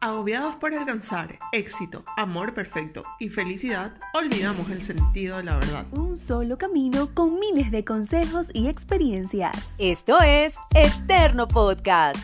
Agobiados por alcanzar éxito, amor perfecto y felicidad, olvidamos el sentido de la verdad. Un solo camino con miles de consejos y experiencias. Esto es Eterno Podcast.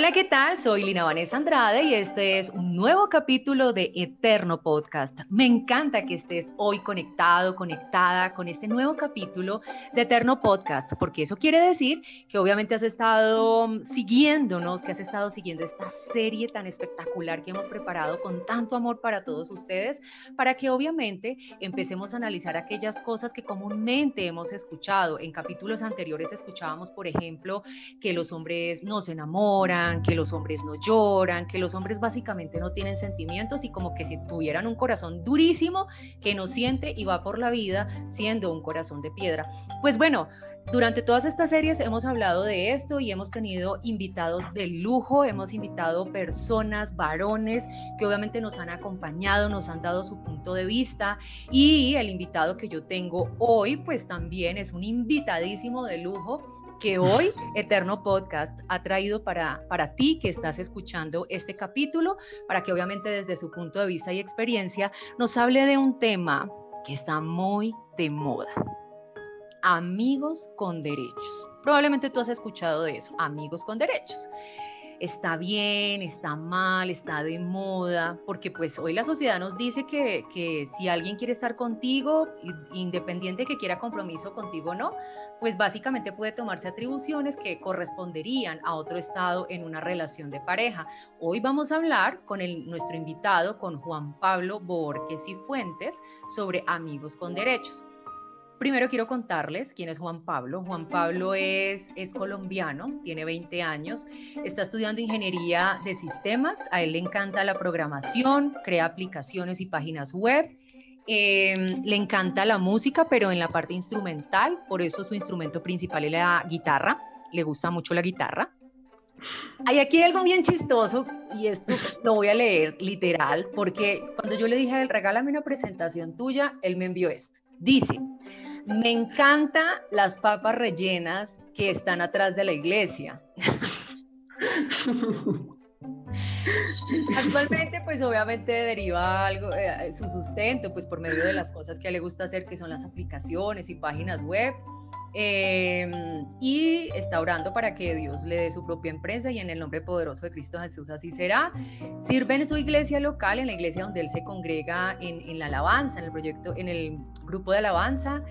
Hola, ¿qué tal? Soy Lina Vanessa Andrade y este es un nuevo capítulo de Eterno Podcast. Me encanta que estés hoy conectado, conectada con este nuevo capítulo de Eterno Podcast, porque eso quiere decir que obviamente has estado siguiéndonos, que has estado siguiendo esta serie tan espectacular que hemos preparado con tanto amor para todos ustedes, para que obviamente empecemos a analizar aquellas cosas que comúnmente hemos escuchado. En capítulos anteriores escuchábamos, por ejemplo, que los hombres no se enamoran que los hombres no lloran, que los hombres básicamente no tienen sentimientos y como que si tuvieran un corazón durísimo que no siente y va por la vida siendo un corazón de piedra. Pues bueno, durante todas estas series hemos hablado de esto y hemos tenido invitados de lujo, hemos invitado personas, varones, que obviamente nos han acompañado, nos han dado su punto de vista y el invitado que yo tengo hoy pues también es un invitadísimo de lujo que hoy Eterno Podcast ha traído para, para ti que estás escuchando este capítulo, para que obviamente desde su punto de vista y experiencia nos hable de un tema que está muy de moda. Amigos con derechos. Probablemente tú has escuchado de eso, amigos con derechos está bien, está mal, está de moda, porque pues hoy la sociedad nos dice que, que si alguien quiere estar contigo, independiente de que quiera compromiso contigo o no, pues básicamente puede tomarse atribuciones que corresponderían a otro estado en una relación de pareja. Hoy vamos a hablar con el, nuestro invitado, con Juan Pablo Borges y Fuentes, sobre amigos con derechos. Primero quiero contarles quién es Juan Pablo. Juan Pablo es, es colombiano, tiene 20 años, está estudiando ingeniería de sistemas, a él le encanta la programación, crea aplicaciones y páginas web. Em, le encanta la música, pero en la parte instrumental, por eso su instrumento principal es la guitarra, le gusta mucho la guitarra. Hay aquí algo bien chistoso y esto lo voy a leer literal porque cuando yo le dije a él, regálame una presentación tuya, él me envió esto. Dice, me encantan las papas rellenas que están atrás de la iglesia. Actualmente, pues obviamente deriva algo, eh, su sustento, pues por medio de las cosas que le gusta hacer, que son las aplicaciones y páginas web. Em, y está orando para que Dios le dé su propia empresa y en el nombre poderoso de Cristo Jesús así será. Sirve en su iglesia local, en la iglesia donde él se congrega en, en la alabanza, en el proyecto, en el grupo de alabanza.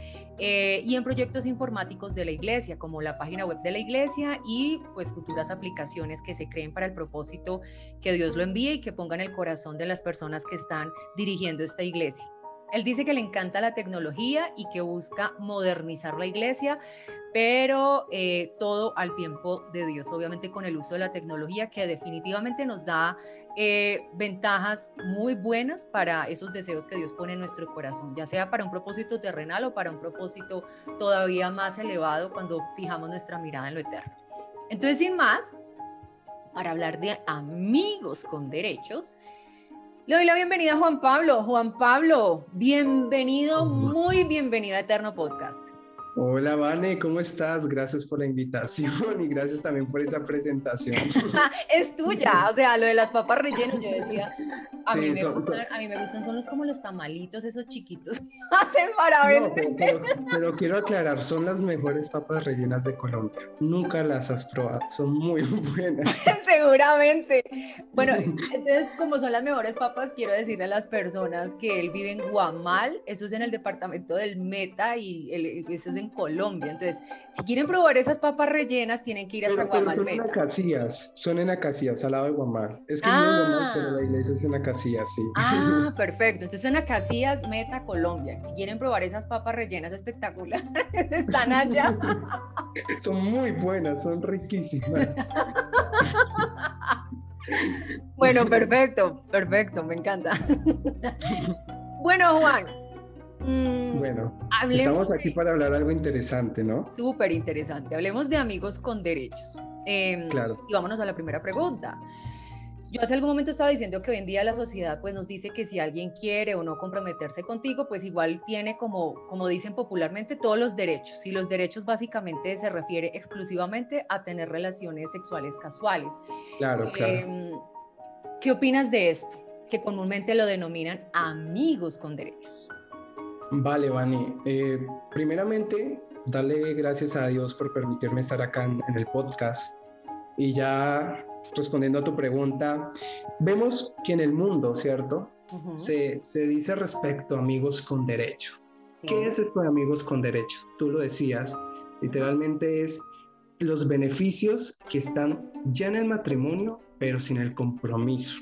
Eh, y en proyectos informáticos de la iglesia, como la página web de la iglesia y pues futuras aplicaciones que se creen para el propósito que Dios lo envíe y que pongan el corazón de las personas que están dirigiendo esta iglesia. Él dice que le encanta la tecnología y que busca modernizar la iglesia, pero eh, todo al tiempo de Dios, obviamente con el uso de la tecnología que definitivamente nos da eh, ventajas muy buenas para esos deseos que Dios pone en nuestro corazón, ya sea para un propósito terrenal o para un propósito todavía más elevado cuando fijamos nuestra mirada en lo eterno. Entonces, sin más, para hablar de amigos con derechos, le doy la bienvenida a Juan Pablo. Juan Pablo, bienvenido, muy bienvenido a Eterno Podcast. Hola, Vane, ¿cómo estás? Gracias por la invitación y gracias también por esa presentación. es tuya, o sea, lo de las papas rellenas, yo decía, a, mí, me gustan, a mí me gustan, son los como los tamalitos, esos chiquitos, hacen para ver. pero, quiero aclarar, son las mejores papas rellenas de Colombia, nunca las has probado, son muy buenas. Seguramente. Bueno, entonces, como son las mejores papas, quiero decirle a las personas que él vive en Guamal, eso es en el departamento del Meta y eso es en Colombia. Entonces, si quieren probar esas papas rellenas, tienen que ir hasta Guamal. Son en Acacias, son en Acacias, al lado de Guamal. Es que no es normal, pero la iglesia es en Acacias, sí. Ah, perfecto. Entonces, en Acacias, Meta, Colombia. Si quieren probar esas papas rellenas espectaculares, están allá. son muy buenas, son riquísimas. bueno, perfecto, perfecto, me encanta. bueno, Juan, Mm, bueno, estamos aquí para hablar algo interesante, ¿no? Súper interesante. Hablemos de amigos con derechos. Em, claro. Y vámonos a la primera pregunta. Yo hace algún momento estaba diciendo que hoy en día la sociedad pues nos dice que si alguien quiere o no comprometerse contigo, pues igual tiene como, como dicen popularmente todos los derechos. Y los derechos básicamente se refiere exclusivamente a tener relaciones sexuales casuales. Claro, claro. Em, ¿Qué opinas de esto? Que comúnmente lo denominan amigos con derechos. Vale, Vani. Eh, primeramente, darle gracias a Dios por permitirme estar acá en, el podcast. Y ya respondiendo a tu pregunta, vemos que en el mundo, ¿cierto? se, se, dice respecto a amigos con derecho. ¿Qué es esto de amigos con derecho? Tú lo decías, literalmente es los beneficios que están ya en el matrimonio, pero sin el compromiso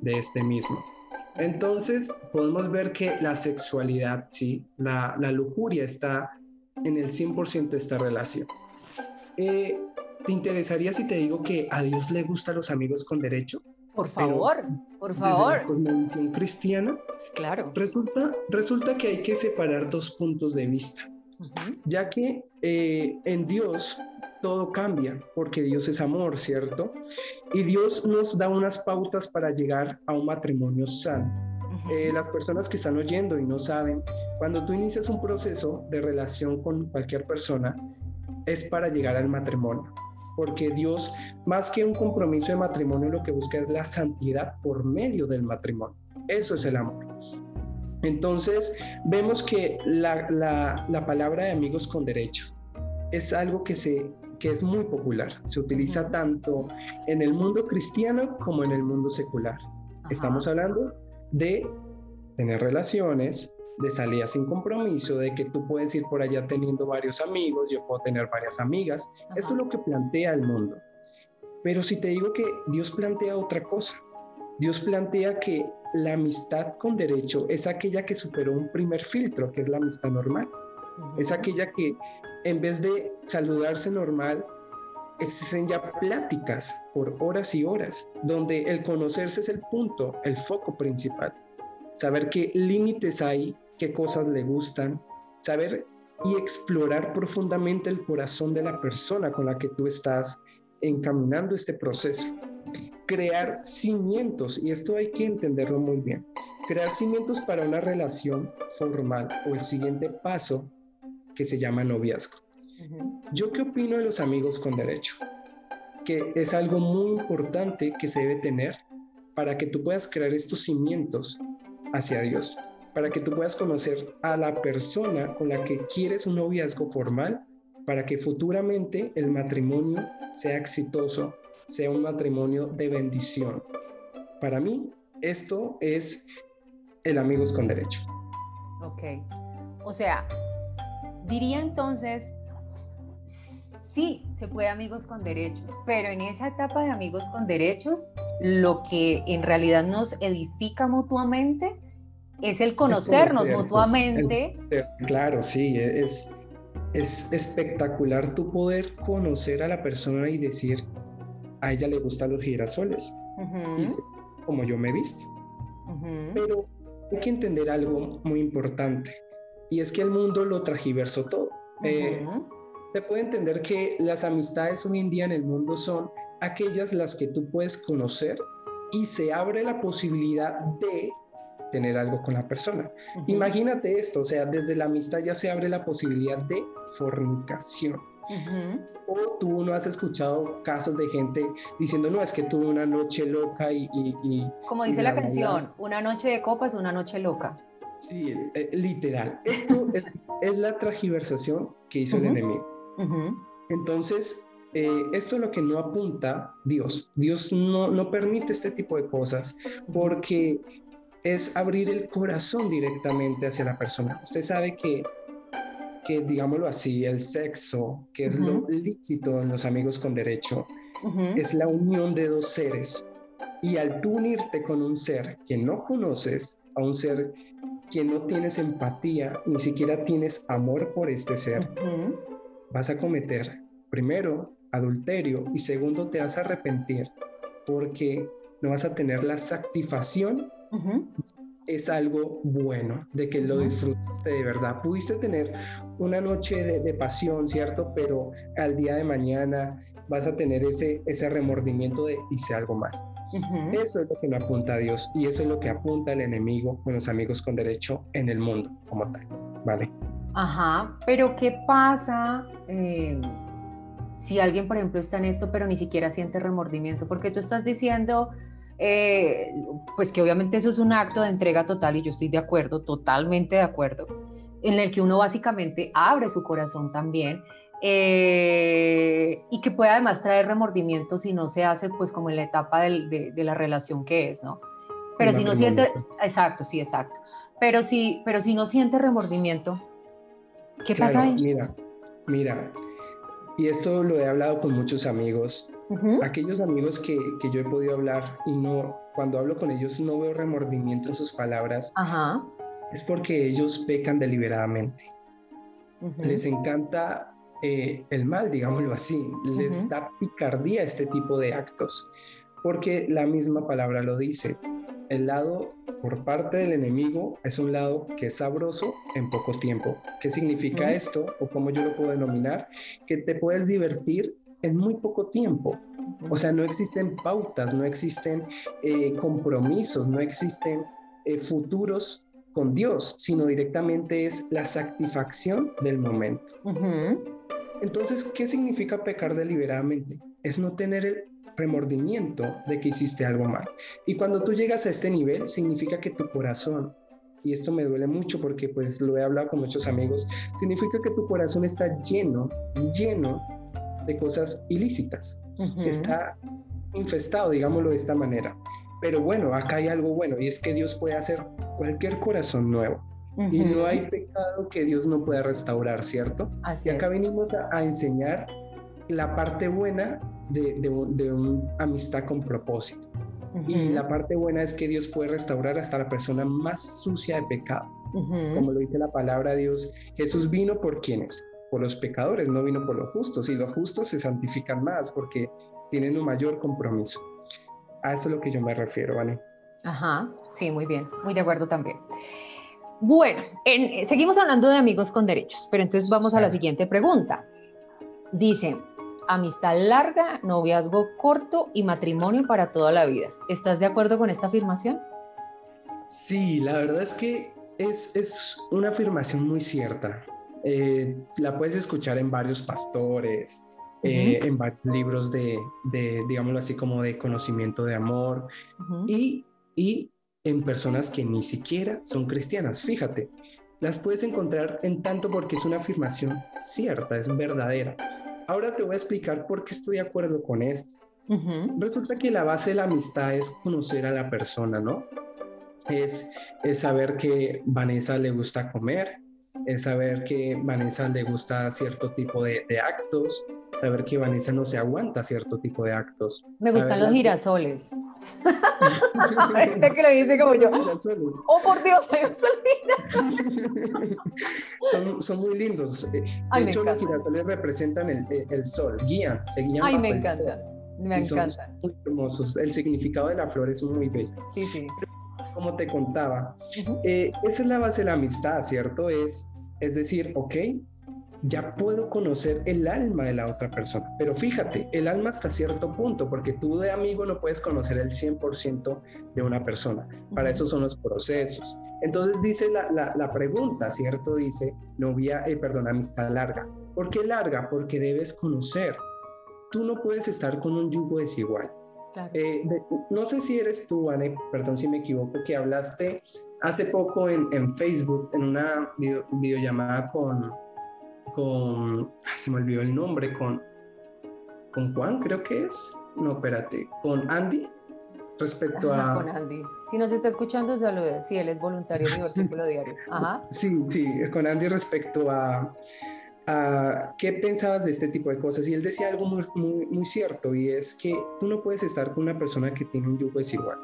de este mismo. Entonces, podemos ver que la sexualidad, sí, la, la lujuria está en el 100% de esta relación. Eh, ¿Te interesaría si te digo que a Dios le gustan los amigos con derecho? Por favor, por favor. Desde la cristiana, claro. Resulta, resulta que hay que separar dos puntos de vista, ya que eh, en Dios todo cambia, porque Dios es amor, ¿cierto? Y Dios nos da unas pautas para llegar a un matrimonio sano. Eh, las personas que están oyendo y no saben, cuando tú inicias un proceso de relación con cualquier persona, es para llegar al matrimonio. Porque Dios, más que un compromiso de matrimonio, lo que busca es la santidad por medio del matrimonio. Eso es el amor. Entonces, vemos que la, la palabra de amigos con derecho es algo que se que es muy popular. Se utiliza tanto en el mundo cristiano como en el mundo secular. Estamos hablando de tener relaciones, de salir sin compromiso, de que tú puedes ir por allá teniendo varios amigos, yo puedo tener varias amigas. Eso es lo que plantea el mundo. Pero si te digo que Dios plantea otra cosa, Dios plantea que la amistad con derecho es aquella que superó un primer filtro, que es la amistad normal. Es aquella que en vez de saludarse normal, existen ya pláticas por horas y horas, donde el conocerse es el punto, el foco principal. Saber qué límites hay, qué cosas le gustan, saber y explorar profundamente el corazón de la persona con la que tú estás encaminando este proceso. Crear cimientos, y esto hay que entenderlo muy bien, crear cimientos para una relación formal o el siguiente paso que se llama noviazgo. ¿Yo qué opino de los amigos con derecho? Que es algo muy importante que se debe tener para que tú puedas crear estos cimientos hacia Dios, para que tú puedas conocer a la persona con la que quieres un noviazgo formal, para que futuramente el matrimonio sea exitoso, sea un matrimonio de bendición. Para mí, esto es el amigos con derecho. Ok. O sea, Diría entonces, sí, se puede amigos con derechos, pero en esa etapa de amigos con derechos, lo que en realidad nos edifica mutuamente es el conocernos mutuamente. claro, sí, es, es espectacular tu poder conocer a la persona y decir, a ella le gustan los girasoles, como yo me he visto. Pero hay que entender algo muy importante y es que el mundo lo tragiversó todo. Eh, se puede entender que las amistades hoy en día en el mundo son aquellas las que tú puedes conocer y se abre la posibilidad de tener algo con la persona. Imagínate esto, o sea, desde la amistad ya se abre la posibilidad de fornicación. O tú no has escuchado casos de gente diciendo, no, es que tuve una noche loca y... Como dice la canción, una noche de copas, una noche loca. Sí, eh, literal. Esto es, la tragiversación que hizo el enemigo. Entonces, eh, esto es lo que no apunta Dios. Dios no, no permite este tipo de cosas porque es abrir el corazón directamente hacia la persona. Usted sabe que, que digámoslo así, el sexo, que es lo lícito en los amigos con derecho, es la unión de dos seres. Y al tú unirte con un ser que no conoces, a un ser que no tienes empatía, ni siquiera tienes amor por este ser, vas a cometer, primero, adulterio y segundo, te vas a arrepentir porque no vas a tener la satisfacción es algo bueno, de que lo disfrutaste de verdad. Pudiste tener una noche de, pasión, ¿cierto? Pero al día de mañana vas a tener ese, ese remordimiento de hice algo mal. Eso es lo que me apunta a Dios y eso es lo que apunta el enemigo con los amigos con derecho en el mundo como tal, ¿vale? Ajá, pero ¿qué pasa eh, si alguien, por ejemplo, está en esto pero ni siquiera siente remordimiento? Porque tú estás diciendo eh, pues que obviamente eso es un acto de entrega total y yo estoy de acuerdo, totalmente de acuerdo, en el que uno básicamente abre su corazón también eh, y que puede además traer remordimiento si no se hace pues como en la etapa de, la relación que es, ¿no? Pero si no siente, exacto, sí, exacto. Pero si, pero si no siente remordimiento, ¿qué pasa ahí? Mira, mira, y esto lo he hablado con muchos amigos, aquellos amigos que, que, yo he podido hablar y no, cuando hablo con ellos no veo remordimiento en sus palabras, es porque ellos pecan deliberadamente. Les encanta eh, el mal, digámoslo así, les da picardía este tipo de actos, porque la misma palabra lo dice. El lado por parte del enemigo es un lado que es sabroso en poco tiempo. ¿Qué significa esto? O cómo yo lo puedo denominar, que te puedes divertir en muy poco tiempo. O sea, no existen pautas, no existen eh, compromisos, no existen eh, futuros con Dios, sino directamente es la satisfacción del momento. Entonces, ¿qué significa pecar deliberadamente? Es no tener el remordimiento de que hiciste algo mal. Y cuando tú llegas a este nivel, significa que tu corazón, y esto me duele mucho porque pues lo he hablado con muchos amigos, significa que tu corazón está lleno, lleno de cosas ilícitas. Está infestado, digámoslo de esta manera. Pero bueno, acá hay algo bueno y es que Dios puede hacer cualquier corazón nuevo. Y no hay pecado que Dios no pueda restaurar, ¿cierto? y acá venimos a, enseñar la parte buena de, de, una amistad con propósito. Y la parte buena es que Dios puede restaurar hasta la persona más sucia de pecado. Como lo dice la palabra de Dios, Jesús vino por quienes? Por los pecadores, no vino por los justos. Y los justos se santifican más porque tienen un mayor compromiso. A eso es lo que yo me refiero, ¿vale? Ajá, sí, muy bien, muy de acuerdo también. Bueno, seguimos hablando de amigos con derechos, pero entonces vamos a la siguiente pregunta. Dicen, amistad larga, noviazgo corto y matrimonio para toda la vida. ¿Estás de acuerdo con esta afirmación? Sí, la verdad es que es, una afirmación muy cierta. Eh, la puedes escuchar en varios pastores, eh, en varios libros de, digámoslo así, como de conocimiento de amor y, y en personas que ni siquiera son cristianas. Fíjate, las puedes encontrar en tanto porque es una afirmación cierta, es verdadera. Ahora te voy a explicar por qué estoy de acuerdo con esto. Resulta que la base de la amistad es conocer a la persona, ¿no? Es, es saber que Vanessa le gusta comer, es saber que Vanessa le gusta cierto tipo de, actos, saber que Vanessa no se aguanta cierto tipo de actos. Me gustan los girasoles. Este que lo dice como yo. Oh, por Dios, son, son muy lindos. De hecho, los girasoles representan el, el, sol, guían, se guían. Ay, me encanta. Me encanta. Son muy hermosos. El significado de la flor es muy bello. Sí, sí. Como te contaba, eh, esa es la base de la amistad, ¿cierto? Es, es decir, ok, ya puedo conocer el alma de la otra persona. Pero fíjate, el alma hasta cierto punto, porque tú de amigo no puedes conocer el 100% de una persona. Para eso son los procesos. Entonces dice la, pregunta, ¿cierto? Dice, novia, eh, perdón, amistad larga. ¿Por qué larga? Porque debes conocer. Tú no puedes estar con un yugo desigual. Eh, no sé si eres tú, Anne, perdón si me equivoco, que hablaste hace poco en, Facebook, en una videollamada con, con, se me olvidó el nombre, con, con Juan, creo que es. No, espérate, con Andy, respecto a... Con Andy. Si nos está escuchando, salude. Sí, él es voluntario de artículo diario. Ajá. Sí, sí, con Andy respecto a, a, qué pensabas de este tipo de cosas. Y él decía algo muy, muy, muy, cierto, y es que tú no puedes estar con una persona que tiene un yugo desigual.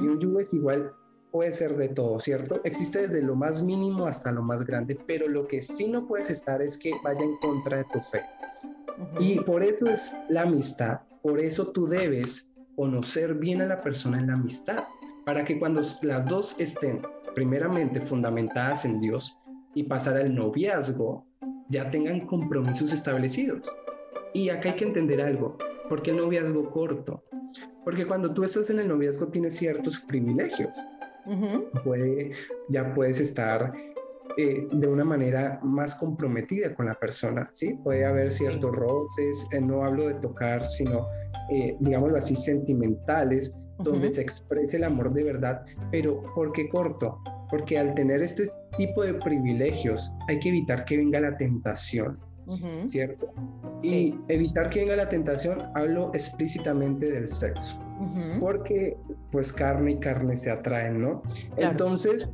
Y un yugo desigual puede ser de todo, ¿cierto? Existe desde lo más mínimo hasta lo más grande, pero lo que sí no puedes estar es que vaya en contra de tu fe. Y por eso es la amistad, por eso tú debes conocer bien a la persona en la amistad, para que cuando las dos estén primeramente fundamentadas en Dios y pasar al noviazgo, ya tengan compromisos establecidos. Y acá hay que entender algo, ¿por qué el noviazgo corto? Porque cuando tú estás en el noviazgo tienes ciertos privilegios. Puede, ya puedes estar eh, de una manera más comprometida con la persona, ¿sí? Puede haber ciertos roces, eh, no hablo de tocar, sino, eh, digámoslo así, sentimentales, donde se exprese el amor de verdad, pero ¿por qué corto? Porque al tener este tipo de privilegios hay que evitar que venga la tentación, ¿cierto? Y evitar que venga la tentación, hablo explícitamente del sexo, porque pues carne y carne se atraen, ¿no? Entonces,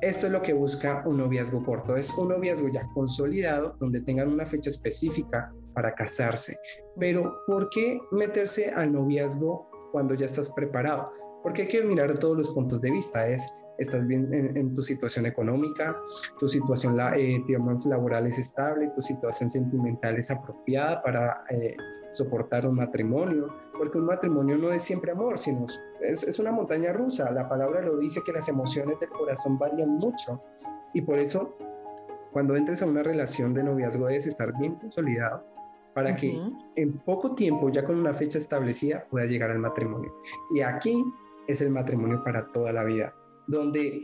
esto es lo que busca un noviazgo corto, es un noviazgo ya consolidado donde tengan una fecha específica para casarse. Pero ¿por qué meterse al noviazgo cuando ya estás preparado? Porque hay que mirar todos los puntos de vista. Es, estás bien en, tu situación económica, tu situación eh, laboral es estable, tu situación sentimental es apropiada para eh, soportar un matrimonio, porque un matrimonio no es siempre amor, sino es, es, una montaña rusa. La palabra lo dice que las emociones del corazón varían mucho y por eso cuando entres a una relación de noviazgo debes estar bien consolidado para que en poco tiempo, ya con una fecha establecida, pueda llegar al matrimonio. Y aquí es el matrimonio para toda la vida, donde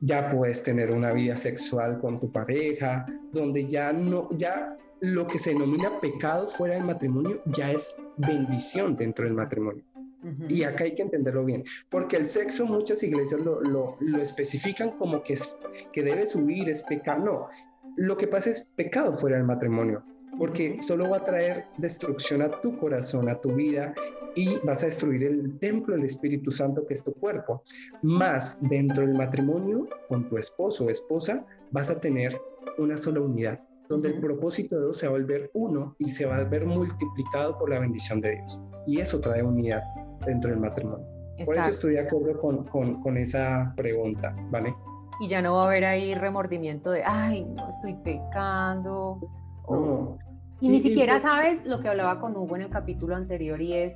ya puedes tener una vida sexual con tu pareja, donde ya no, ya lo que se denomina pecado fuera del matrimonio ya es bendición dentro del matrimonio. Y acá hay que entenderlo bien, porque el sexo muchas iglesias lo, lo, especifican como que, es, que debe subir, es pecado. No, lo que pasa es pecado fuera del matrimonio, porque solo va a traer destrucción a tu corazón, a tu vida, y vas a destruir el templo del Espíritu Santo que es tu cuerpo. Más dentro del matrimonio, con tu esposo o esposa, vas a tener una sola unidad donde el propósito de Dios se va a volver uno y se va a ver multiplicado por la bendición de Dios. Y eso trae unidad dentro del matrimonio. Por eso estoy de acuerdo con, con, con, esa pregunta, ¿vale? Y ya no va a haber ahí remordimiento de, ay, no estoy pecando. Y, ni siquiera sabes lo que hablaba con Hugo en el capítulo anterior y es,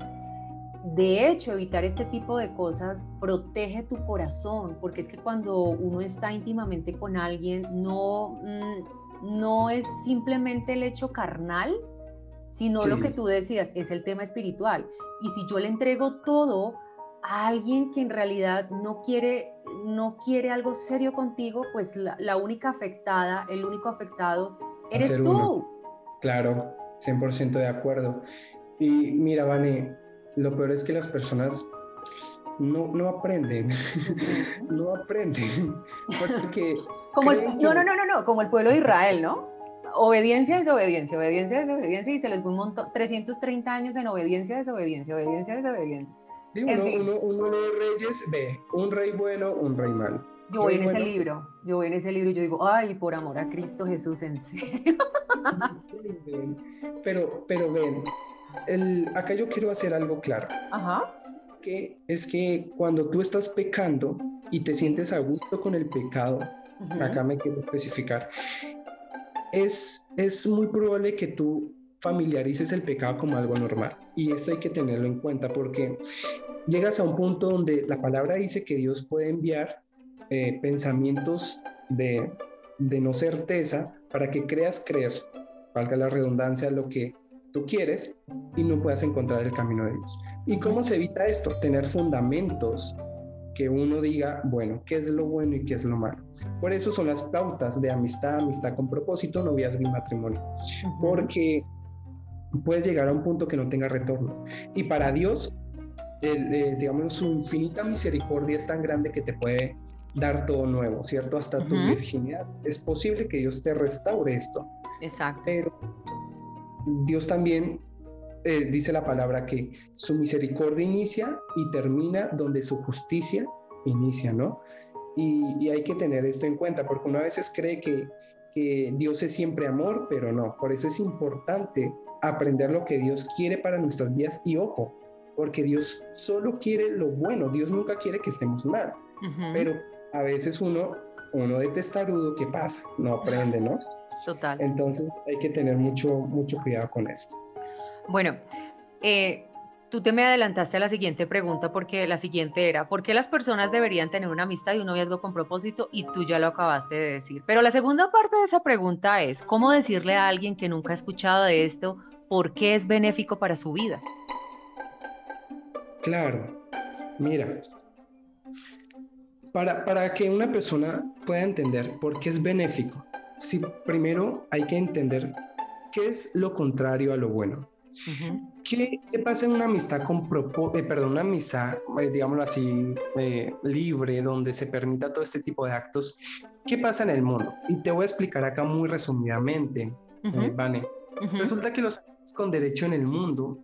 de hecho, evitar este tipo de cosas protege tu corazón, porque es que cuando uno está íntimamente con alguien, no, mm, no es simplemente el hecho carnal, sino lo que tú decías, es el tema espiritual. Y si yo le entrego todo a alguien que en realidad no quiere, no quiere algo serio contigo, pues la, única afectada, el único afectado, eres tú. Claro, 100% de acuerdo. Y mira, Vane, lo peor es que las personas no, no aprenden, no aprenden, porque... Como el, no, no, no, no, no, como el pueblo de Israel, ¿no? Obediencia, desobediencia, obediencia, desobediencia, y se les fue un montón, 330 años en obediencia, desobediencia, obediencia, desobediencia. Uno, uno, uno, de reyes ve un rey bueno, un rey malo. Yo voy en ese libro, yo voy en ese libro y yo digo, ay, por amor a Cristo Jesús, en serio. Pero, pero ven, el, acá yo quiero hacer algo claro. Ajá que es que cuando tú estás pecando y te sientes a gusto con el pecado, acá me quiero especificar, es, es muy probable que tú familiarices el pecado como algo normal. Y esto hay que tenerlo en cuenta porque llegas a un punto donde la palabra dice que Dios puede enviar eh, pensamientos de, de no certeza para que creas creer, valga la redundancia, lo que tú quieres y no puedas encontrar el camino de Dios. ¿Y cómo se evita esto? Tener fundamentos que uno diga, bueno, qué es lo bueno y qué es lo malo. Por eso son las pautas de amistad, amistad con propósito, noviazgo y matrimonio. Porque puedes llegar a un punto que no tenga retorno. Y para Dios, eh, digamos, su infinita misericordia es tan grande que te puede dar todo nuevo, ¿cierto? Hasta tu virginidad. Es posible que Dios te restaure esto. Exacto. Pero Dios también eh, dice la palabra que su misericordia inicia y termina donde su justicia inicia, ¿no? Y, hay que tener esto en cuenta, porque uno a veces cree que, que Dios es siempre amor, pero no. Por eso es importante aprender lo que Dios quiere para nuestras vidas y ojo, porque Dios solo quiere lo bueno, Dios nunca quiere que estemos mal, pero a veces uno, uno de testarudo, ¿qué pasa? No aprende, ¿no? Total. Entonces hay que tener mucho, mucho cuidado con esto. Bueno, eh, Tú te me adelantaste a la siguiente pregunta porque la siguiente era, ¿por qué las personas deberían tener una amistad y un noviazgo con propósito? Y tú ya lo acabaste de decir. Pero la segunda parte de esa pregunta es, ¿cómo decirle a alguien que nunca ha escuchado de esto por qué es benéfico para su vida? Claro, mira, para, para que una persona pueda entender por qué es benéfico, si primero hay que entender qué es lo contrario a lo bueno. ¿Qué, pasa en una amistad con propósito, eh, perdón, una amistad, eh, digámoslo así, eh, libre, donde se permita todo este tipo de actos? ¿Qué pasa en el mundo? Y te voy a explicar acá muy resumidamente, Vane. Resulta que los amigos con derecho en el mundo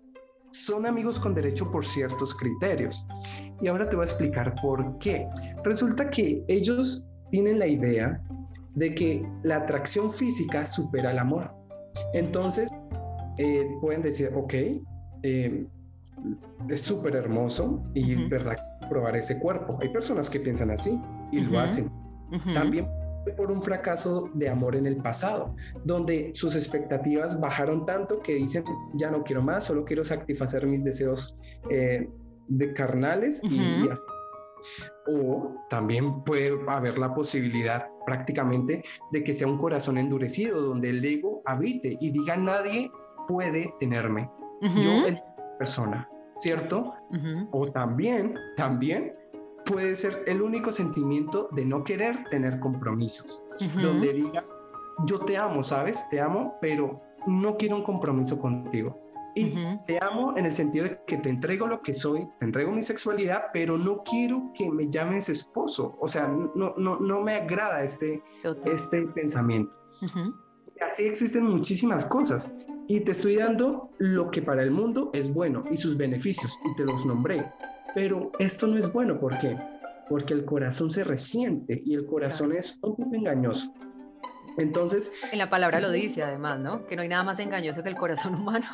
son amigos con derecho por ciertos criterios. Y ahora te voy a explicar por qué. Resulta que ellos tienen la idea de que la atracción física supera el amor. Entonces, eh, pueden decir, ok, eh, es súper hermoso y es verdad probar ese cuerpo. Hay personas que piensan así y lo hacen. También por un fracaso de amor en el pasado, donde sus expectativas bajaron tanto que dicen, ya no quiero más, solo quiero satisfacer mis deseos eh, de carnales y, o también puede haber la posibilidad prácticamente de que sea un corazón endurecido donde el ego habite y diga nadie puede tenerme. Yo, el persona, ¿cierto? O también, también puede ser el único sentimiento de no querer tener compromisos, donde diga, yo te amo, ¿sabes? Te amo, pero no quiero un compromiso contigo. Y te amo en el sentido de que te entrego lo que soy, te entrego mi sexualidad, pero no quiero que me llames esposo. O sea, no, no, no me agrada este, este pensamiento. Así existen muchísimas cosas. Y te estoy dando lo que para el mundo es bueno y sus beneficios, y te los nombré. Pero esto no es bueno, ¿por qué? Porque el corazón se resiente y el corazón es un poco engañoso. Entonces... En la palabra lo dice además, ¿no? Que no hay nada más engañoso que el corazón humano.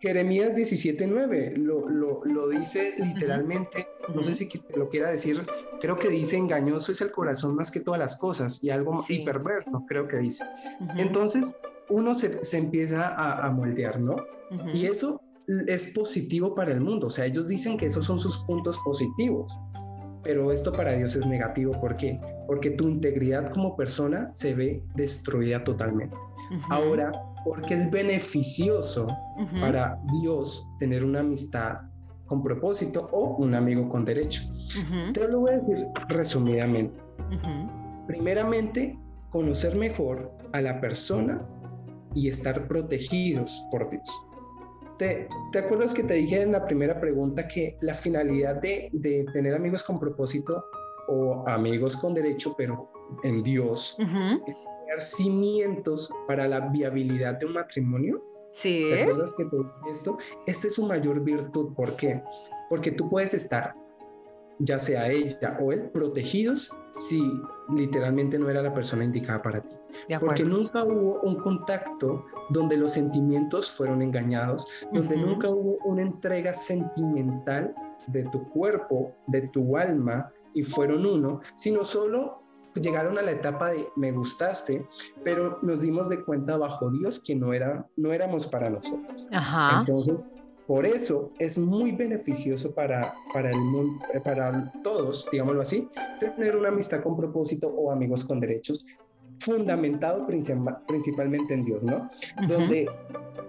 Jeremías 17.9 lo, lo, lo, dice literalmente, no sé si te lo quiera decir, creo que dice engañoso es el corazón más que todas las cosas y algo hiperverso, creo que dice. Entonces uno se, se empieza a, a, moldear, ¿no? Y eso es positivo para el mundo, o sea, ellos dicen que esos son sus puntos positivos, pero esto para Dios es negativo, ¿por qué? Porque tu integridad como persona se ve destruida totalmente. Ahora, porque es beneficioso para Dios tener una amistad con propósito o un amigo con derecho. Te lo voy a decir resumidamente. Primeramente, conocer mejor a la persona y estar protegidos por Dios. ¿Te, ¿Te, acuerdas que te dije en la primera pregunta que la finalidad de, de tener amigos con propósito o amigos con derecho, pero en Dios, cimientos para la viabilidad de un matrimonio. Sí. ¿Te acuerdas que te esto? Esta es su mayor virtud. ¿Por qué? Porque tú puedes estar, ya sea ella o él, protegidos si literalmente no era la persona indicada para ti. Porque nunca hubo un contacto donde los sentimientos fueron engañados, donde nunca hubo una entrega sentimental de tu cuerpo, de tu alma, y fueron uno, sino solo llegaron a la etapa de me gustaste, pero nos dimos de cuenta bajo Dios que no, era, no éramos para nosotros. Entonces, por eso es muy beneficioso para, para el mundo, eh, para todos, digámoslo así, tener una amistad con propósito o amigos con derechos, fundamentado principalmente en Dios, ¿no? Donde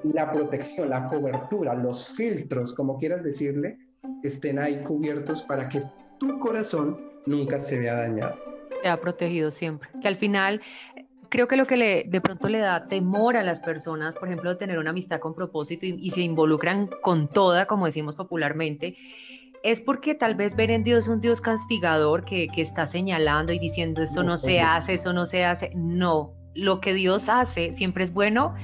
la protección, la cobertura, los filtros, como quieras decirle, estén ahí cubiertos para que tu corazón nunca se vea dañado ha protegido siempre. Que al final creo que lo que le, de pronto le da temor a las personas, por ejemplo, de tener una amistad con propósito y, se involucran con toda, como decimos popularmente, es porque tal vez ven en Dios un Dios castigador que, que está señalando y diciendo eso no, se hace, eso no se hace. No, lo que Dios hace siempre es bueno,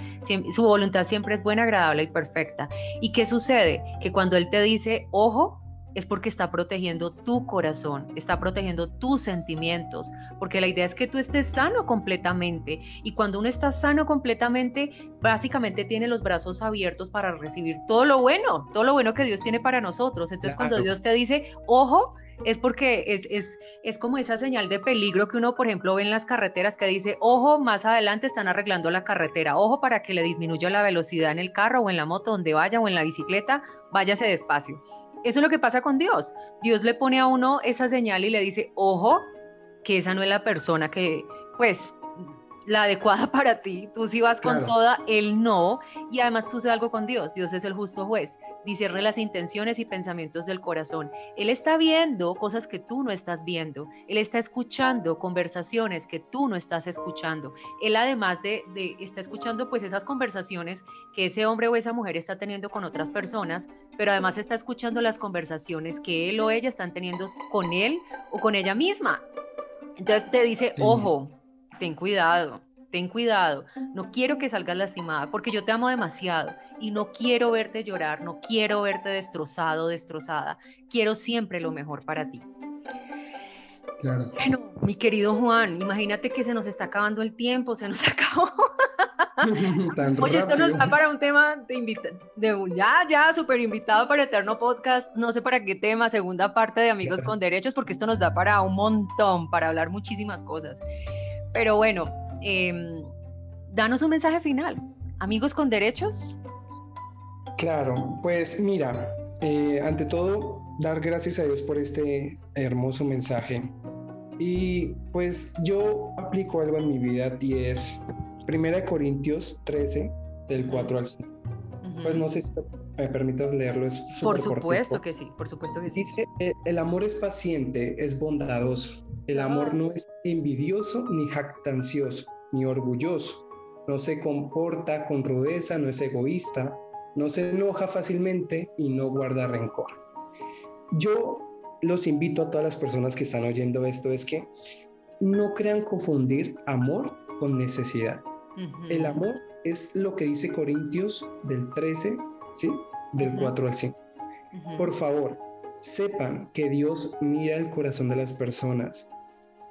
su voluntad siempre es buena, agradable y perfecta. ¿Y qué sucede? Que cuando Él te dice, ojo, es porque está protegiendo tu corazón, está protegiendo tus sentimientos, porque la idea es que tú estés sano completamente y cuando uno está sano completamente, básicamente tiene los brazos abiertos para recibir todo lo bueno, todo lo bueno que Dios tiene para nosotros. Entonces cuando Dios te dice, ojo, es porque es, es, es, como esa señal de peligro que uno, por ejemplo, ve en las carreteras que dice, ojo, más adelante están arreglando la carretera, ojo para que le disminuya la velocidad en el carro o en la moto donde vaya o en la bicicleta, váyase despacio. Eso es lo que pasa con Dios. Dios le pone a uno esa señal y le dice, ojo, que esa no es la persona que, pues, la adecuada para ti, tú sí vas con toda, él no, y además tú algo con Dios, Dios es el justo juez, discierne las intenciones y pensamientos del corazón. Él está viendo cosas que tú no estás viendo, Él está escuchando conversaciones que tú no estás escuchando. Él además de, de está escuchando pues esas conversaciones que ese hombre o esa mujer está teniendo con otras personas, pero además está escuchando las conversaciones que él o ella están teniendo con él o con ella misma. Entonces te dice, ojo, ten cuidado, ten cuidado, no quiero que salgas lastimada porque yo te amo demasiado y no quiero verte llorar, no quiero verte destrozado, destrozada, quiero siempre lo mejor para ti. Claro. Bueno, mi querido Juan, imagínate que se nos está acabando el tiempo, se nos acabó. Oye, esto nos da para un tema de, de ya, ya, súper invitado para Eterno Podcast, no sé para qué tema, segunda parte de Amigos con Derechos, porque esto nos da para un montón, para hablar muchísimas cosas. Pero bueno, em, danos un mensaje final. Amigos con derechos. Claro, pues mira, eh, ante todo, dar gracias a Dios por este hermoso mensaje. Y pues yo aplico algo en mi vida y es Primera Corintios 13, del 4 al 5. Pues no sé si me permitas leerlo, es Por supuesto que sí, por supuesto que sí. Dice, eh, el amor es paciente, es bondadoso. El amor no es envidioso, ni jactancioso, ni orgulloso. No se comporta con rudeza, no es egoísta, no se enoja fácilmente y no guarda rencor. Yo los invito a todas las personas que están oyendo esto es que no crean confundir amor con necesidad. El amor es lo que dice Corintios del 13, ¿sí? Del 4 al 5. Por favor, sepan que Dios mira el corazón de las personas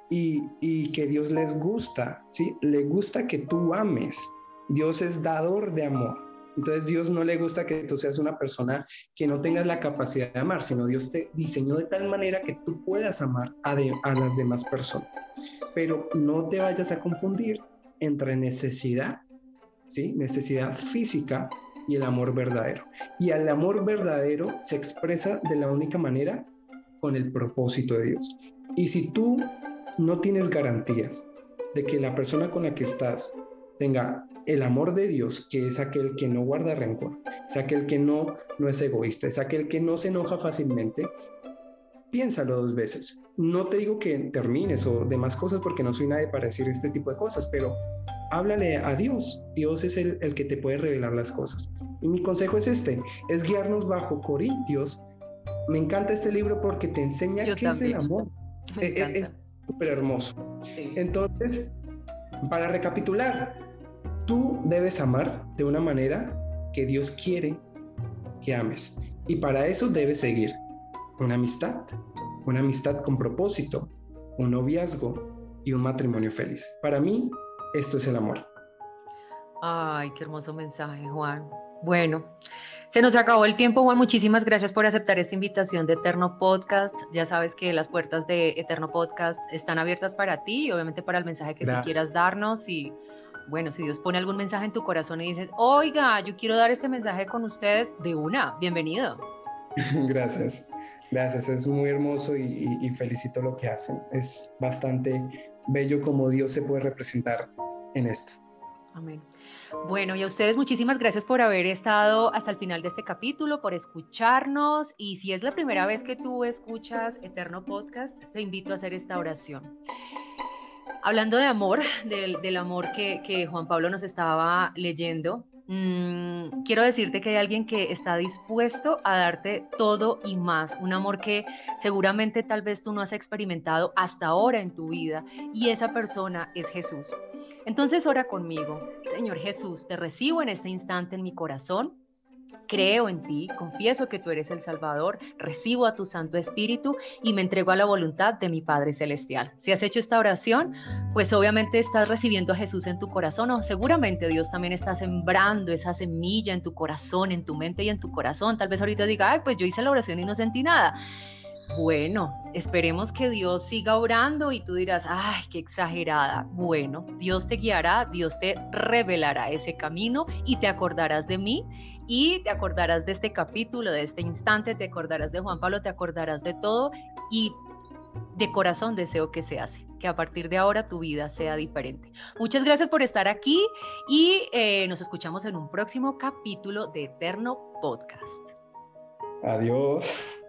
y, que Dios les gusta, ¿sí? Le gusta que tú ames. Dios es dador de amor. Entonces Dios no le gusta que tú seas una persona que no tengas la capacidad de amar, sino Dios te diseñó de tal manera que tú puedas amar a, a las demás personas. Pero no te vayas a confundir entre necesidad, ¿sí? Necesidad física y el amor verdadero. Y el amor verdadero se expresa de la única manera con el propósito de Dios. Y si tú no tienes garantías de que la persona con la que estás tenga el amor de Dios, que es aquel que no guarda rencor, es aquel que no, no es egoísta, es aquel que no se enoja fácilmente, piénsalo dos veces. No te digo que termines o demás cosas porque no soy nadie para decir este tipo de cosas, pero háblale a Dios. Dios es el, el que te puede revelar las cosas. Y mi consejo es este, es guiarnos bajo Corintios. Me encanta este libro porque te enseña qué es el amor. Me encanta súper hermoso. Entonces, para recapitular, tú debes amar de una manera que Dios quiere que ames. Y para eso debes seguir una amistad, una amistad con propósito, un noviazgo y un matrimonio feliz. Para mí, esto es el amor. Ay, qué hermoso mensaje, Juan. Bueno, se nos acabó el tiempo, Juan. Muchísimas gracias por aceptar esta invitación de Eterno Podcast. Ya sabes que las puertas de Eterno Podcast están abiertas para ti y obviamente para el mensaje que tú quieras darnos. Y bueno, si Dios pone algún mensaje en tu corazón y dices, oiga, yo quiero dar este mensaje con ustedes, de una, bienvenido. Gracias, gracias. Es muy hermoso y, felicito lo que hacen. Es bastante bello como Dios se puede representar en esto. Amén. Bueno, y a ustedes muchísimas gracias por haber estado hasta el final de este capítulo, por escucharnos. Y si es la primera vez que tú escuchas Eterno Podcast, te invito a hacer esta oración. Hablando de amor, del, amor que, que Juan Pablo nos estaba leyendo, Mm, quiero decirte que hay alguien que está dispuesto a darte todo y más, un amor que seguramente tal vez tú no has experimentado hasta ahora en tu vida y esa persona es Jesús. Entonces ora conmigo, Señor Jesús, te recibo en este instante en mi corazón Creo en ti, confieso que tú eres el Salvador, recibo a tu Santo Espíritu y me entrego a la voluntad de mi Padre Celestial. Si has hecho esta oración, pues obviamente estás recibiendo a Jesús en tu corazón o seguramente Dios también está sembrando esa semilla en tu corazón, en tu mente y en tu corazón. Tal vez ahorita diga, ay, pues yo hice la oración y no sentí nada. Bueno, esperemos que Dios siga orando y tú dirás, ay, qué exagerada. Bueno, Dios te guiará, Dios te revelará ese camino y te acordarás de mí y te acordarás de este capítulo, de este instante, te acordarás de Juan Pablo, te acordarás de todo y de corazón deseo que se hace, que a partir de ahora tu vida sea diferente. Muchas gracias por estar aquí y eh, nos escuchamos en un próximo capítulo de Eterno Podcast. Adiós.